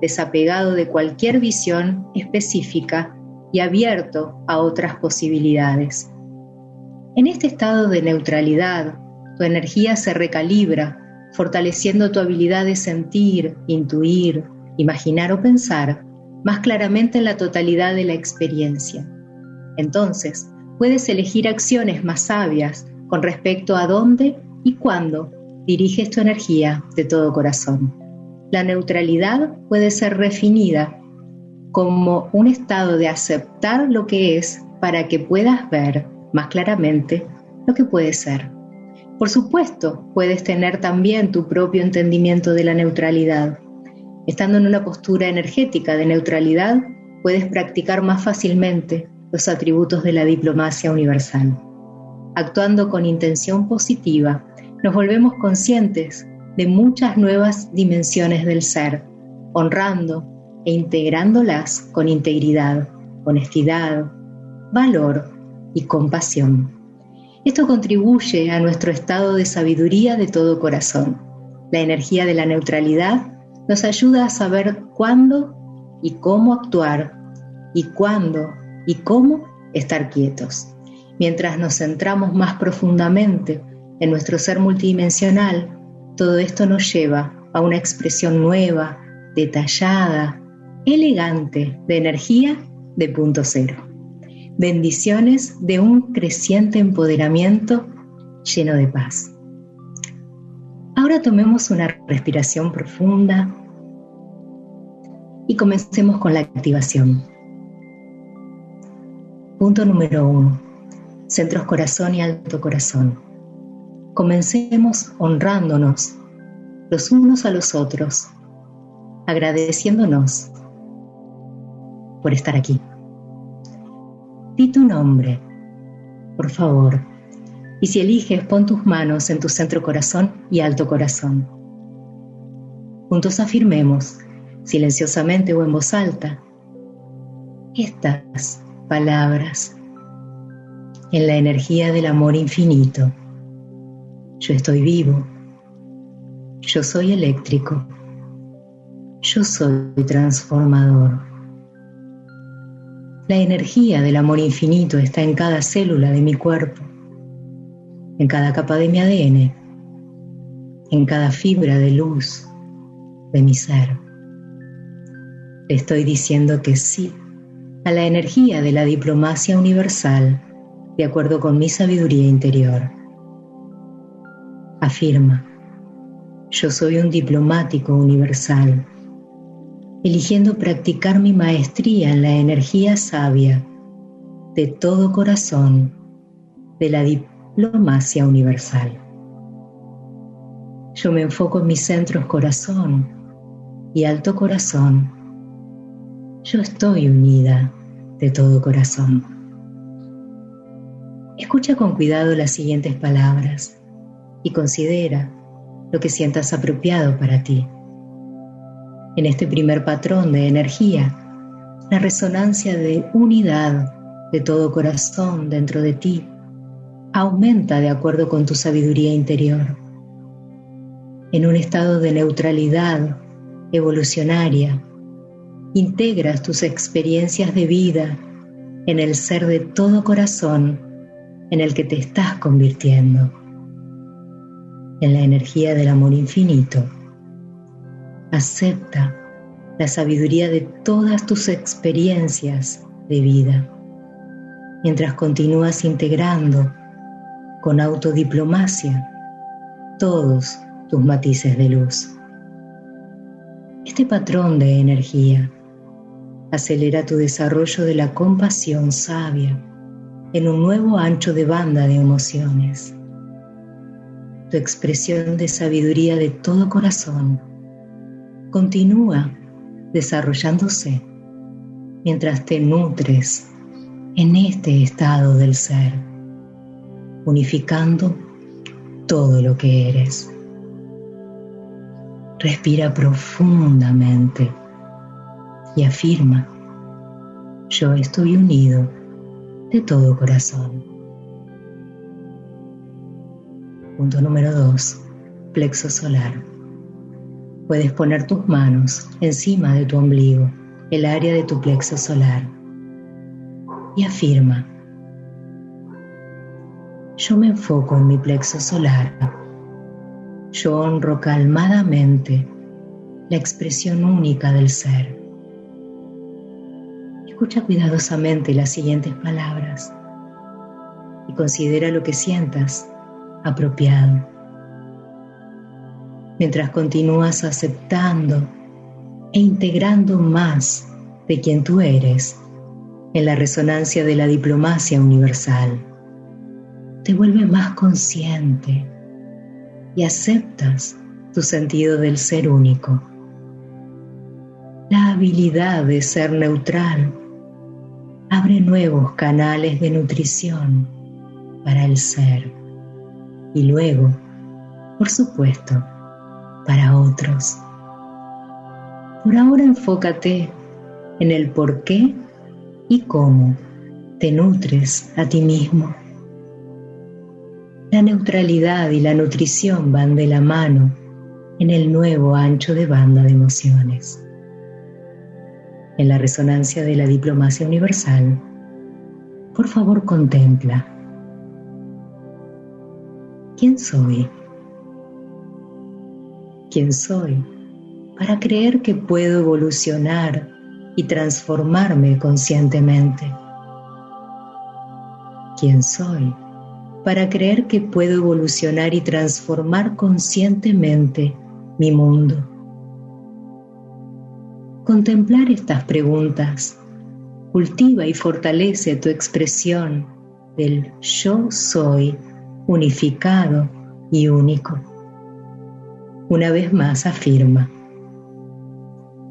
desapegado de cualquier visión específica y abierto a otras posibilidades. En este estado de neutralidad, tu energía se recalibra, fortaleciendo tu habilidad de sentir, intuir, imaginar o pensar más claramente en la totalidad de la experiencia. Entonces, puedes elegir acciones más sabias con respecto a dónde y cuándo diriges tu energía de todo corazón. La neutralidad puede ser refinida como un estado de aceptar lo que es para que puedas ver más claramente lo que puede ser. Por supuesto, puedes tener también tu propio entendimiento de la neutralidad. Estando en una postura energética de neutralidad, puedes practicar más fácilmente los atributos de la diplomacia universal. Actuando con intención positiva, nos volvemos conscientes de muchas nuevas dimensiones del ser, honrando e integrándolas con integridad, honestidad, valor y compasión. Esto contribuye a nuestro estado de sabiduría de todo corazón. La energía de la neutralidad nos ayuda a saber cuándo y cómo actuar y cuándo y cómo estar quietos. Mientras nos centramos más profundamente en nuestro ser multidimensional, todo esto nos lleva a una expresión nueva, detallada, elegante de energía de punto cero. Bendiciones de un creciente empoderamiento lleno de paz. Ahora tomemos una respiración profunda y comencemos con la activación. Punto número uno. Centros corazón y alto corazón. Comencemos honrándonos los unos a los otros, agradeciéndonos por estar aquí. Tu nombre, por favor, y si eliges, pon tus manos en tu centro corazón y alto corazón. Juntos afirmemos, silenciosamente o en voz alta, estas palabras en la energía del amor infinito yo estoy vivo. Yo soy eléctrico. Yo soy transformador. La energía del amor infinito está en cada célula de mi cuerpo, en cada capa de mi ADN, en cada fibra de luz de mi ser. estoy diciendo que sí a la energía de la diplomacia universal de acuerdo con mi sabiduría interior afirma, yo soy un diplomático universal, eligiendo practicar mi maestría en la energía sabia de todo corazón de la diplomacia universal. Yo me enfoco en mis centros corazón y alto corazón. Yo estoy unida de todo corazón. Escucha con cuidado las siguientes palabras y considera lo que sientas apropiado para ti. En este primer patrón de energía, la resonancia de unidad de todo corazón dentro de ti aumenta de acuerdo con tu sabiduría interior. En un estado de neutralidad evolucionaria, integras tus experiencias de vida en el ser de todo corazón en el que te estás convirtiendo, en la energía del amor infinito. Acepta la sabiduría de todas tus experiencias de vida, mientras continúas integrando con autodiplomacia todos tus matices de luz. Este patrón de energía acelera tu desarrollo de la compasión sabia en un nuevo ancho de banda de emociones. Tu expresión de sabiduría de todo corazón continúa desarrollándose mientras te nutres en este estado del ser, unificando todo lo que eres. Respira profundamente y afirma, yo estoy unido de todo corazón. Punto número 2. Plexo solar. Puedes poner tus manos encima de tu ombligo, el área de tu plexo solar, y afirma, yo me enfoco en mi plexo solar. Yo honro calmadamente la expresión única del ser. Escucha cuidadosamente las siguientes palabras y considera lo que sientas apropiado. Mientras continúas aceptando e integrando más de quien tú eres en la resonancia de la diplomacia universal, te vuelve más consciente y aceptas tu sentido del ser único. La habilidad de ser neutral abre nuevos canales de nutrición para el ser y luego, por supuesto, para otros. Por ahora enfócate en el por qué y cómo te nutres a ti mismo. La neutralidad y la nutrición van de la mano en el nuevo ancho de banda de emociones en la resonancia de la diplomacia universal, por favor contempla. ¿Quién soy? ¿Quién soy para creer que puedo evolucionar y transformarme conscientemente? ¿Quién soy para creer que puedo evolucionar y transformar conscientemente mi mundo? Contemplar estas preguntas cultiva y fortalece tu expresión del yo soy unificado y único. Una vez más afirma,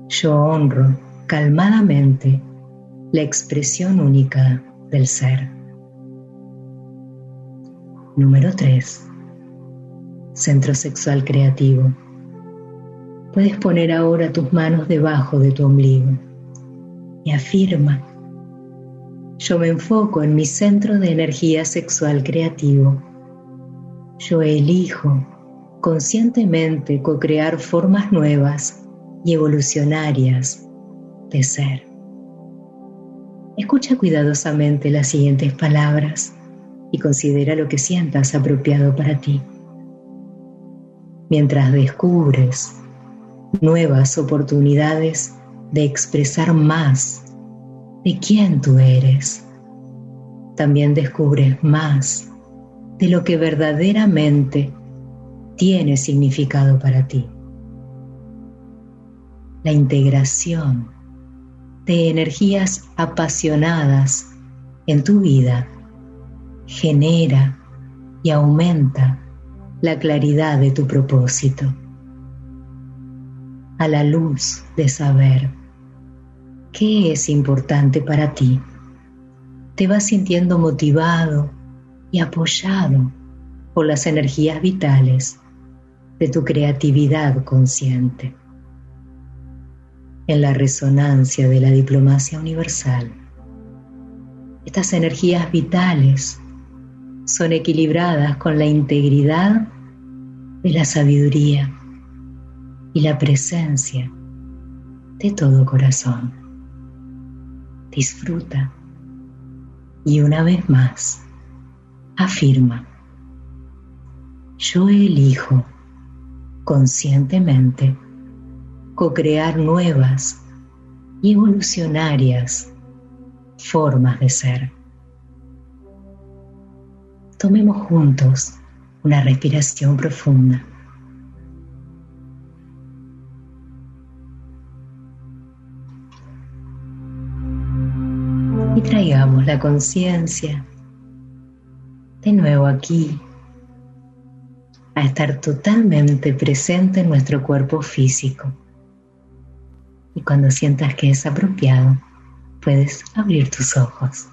yo honro calmadamente la expresión única del ser. Número 3. Centro sexual creativo Puedes poner ahora tus manos debajo de tu ombligo y afirma, yo me enfoco en mi centro de energía sexual creativo. Yo elijo conscientemente co-crear formas nuevas y evolucionarias de ser. Escucha cuidadosamente las siguientes palabras y considera lo que sientas apropiado para ti. Mientras descubres nuevas oportunidades de expresar más de quién tú eres. También descubres más de lo que verdaderamente tiene significado para ti. La integración de energías apasionadas en tu vida genera y aumenta la claridad de tu propósito a la luz de saber qué es importante para ti. Te vas sintiendo motivado y apoyado por las energías vitales de tu creatividad consciente. En la resonancia de la diplomacia universal, estas energías vitales son equilibradas con la integridad de la sabiduría y la presencia de todo corazón. Disfruta y una vez más afirma, yo elijo conscientemente co-crear nuevas y evolucionarias formas de ser. Tomemos juntos una respiración profunda. Y traigamos la conciencia de nuevo aquí a estar totalmente presente en nuestro cuerpo físico. Y cuando sientas que es apropiado, puedes abrir tus ojos.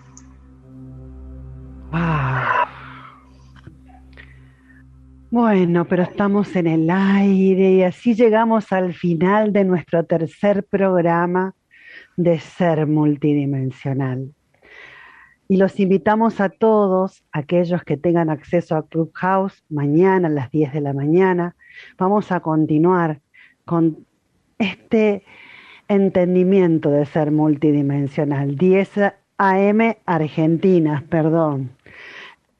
Bueno, pero estamos en el aire y así llegamos al final de nuestro tercer programa de Ser Multidimensional. Y los invitamos a todos, aquellos que tengan acceso a Clubhouse, mañana a las 10 de la mañana. Vamos a continuar con este entendimiento de ser multidimensional. 10 AM Argentina, perdón.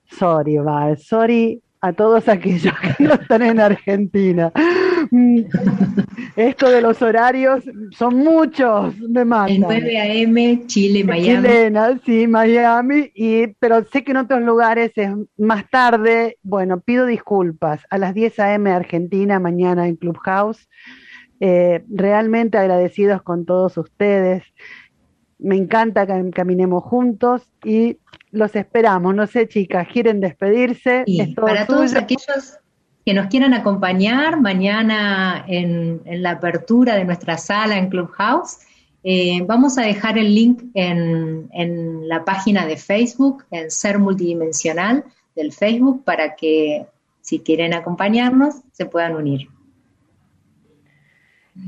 Sorry, Val, sorry a todos aquellos que no están en Argentina. Esto de los horarios son muchos, me mandan. 9 a.m. Chile, Miami. Chilena, sí, Miami, y, pero sé que en otros lugares es más tarde. Bueno, pido disculpas. A las 10 a.m. Argentina, mañana en Clubhouse. Eh, realmente agradecidos con todos ustedes. Me encanta que caminemos juntos y los esperamos. No sé, chicas, ¿quieren despedirse? Para todos aquellos que nos quieran acompañar mañana en, la apertura de nuestra sala en Clubhouse, eh, vamos a dejar el link en, en la página de Facebook, en Ser Multidimensional del Facebook, para que si quieren acompañarnos se puedan unir.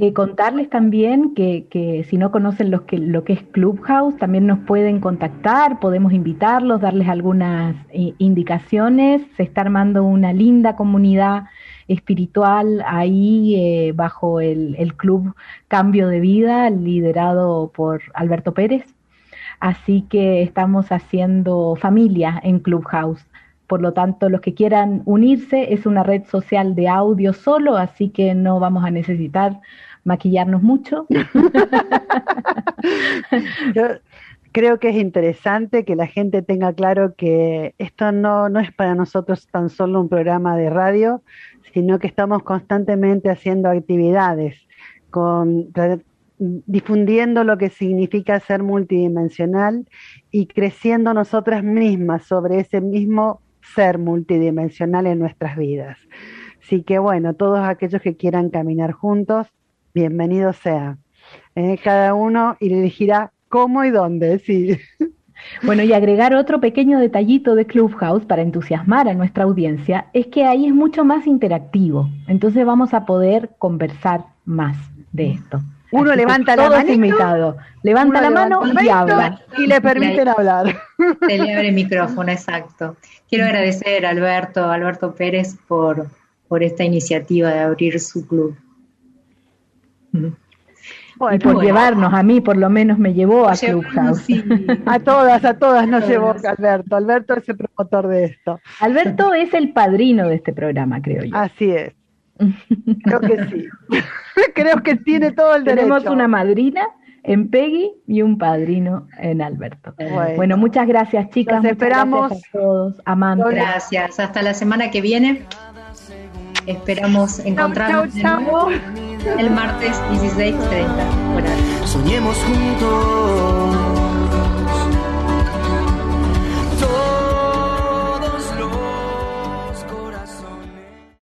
Eh, contarles también que, si no conocen lo que, lo que es Clubhouse, también nos pueden contactar, podemos invitarlos, darles algunas eh, indicaciones. Se está armando una linda comunidad espiritual ahí eh, bajo el, el, Club Cambio de Vida, liderado por Alberto Pérez. Así que estamos haciendo familia en Clubhouse. Por lo tanto, los que quieran unirse es una red social de audio solo, así que no vamos a necesitar maquillarnos mucho. Yo creo que es interesante que la gente tenga claro que esto no, no es para nosotros tan solo un programa de radio, sino que estamos constantemente haciendo actividades con difundiendo lo que significa ser multidimensional y creciendo nosotras mismas sobre ese mismo ser multidimensional en nuestras vidas. Así que bueno, todos aquellos que quieran caminar juntos, bienvenido sea. Eh, cada uno elegirá cómo y dónde, sí. Bueno, y agregar otro pequeño detallito de Clubhouse para entusiasmar a nuestra audiencia es que ahí es mucho más interactivo. Entonces vamos a poder conversar más de esto. Uno levanta la mano. invitado. Levanta la mano y habla. Y le permiten hablar. Se le abre el micrófono, exacto. Quiero agradecer a Alberto, Alberto Pérez por, por esta iniciativa de abrir su club. y por llevarnos, a mí por lo menos me llevó a Clubhouse. A todas, a todas nos llevó Alberto. Alberto es el promotor de esto. Alberto es el padrino de este programa, creo yo. Así es. Creo que sí. Creo que tiene todo el derecho. Tenemos una madrina en Peggy y un padrino en Alberto. Bueno, muchas gracias, chicas. Nos esperamos a todos. Amanda. Gracias. Hasta la semana que viene. Esperamos encontrarnos de nuevo el martes 16.30. Soñemos juntos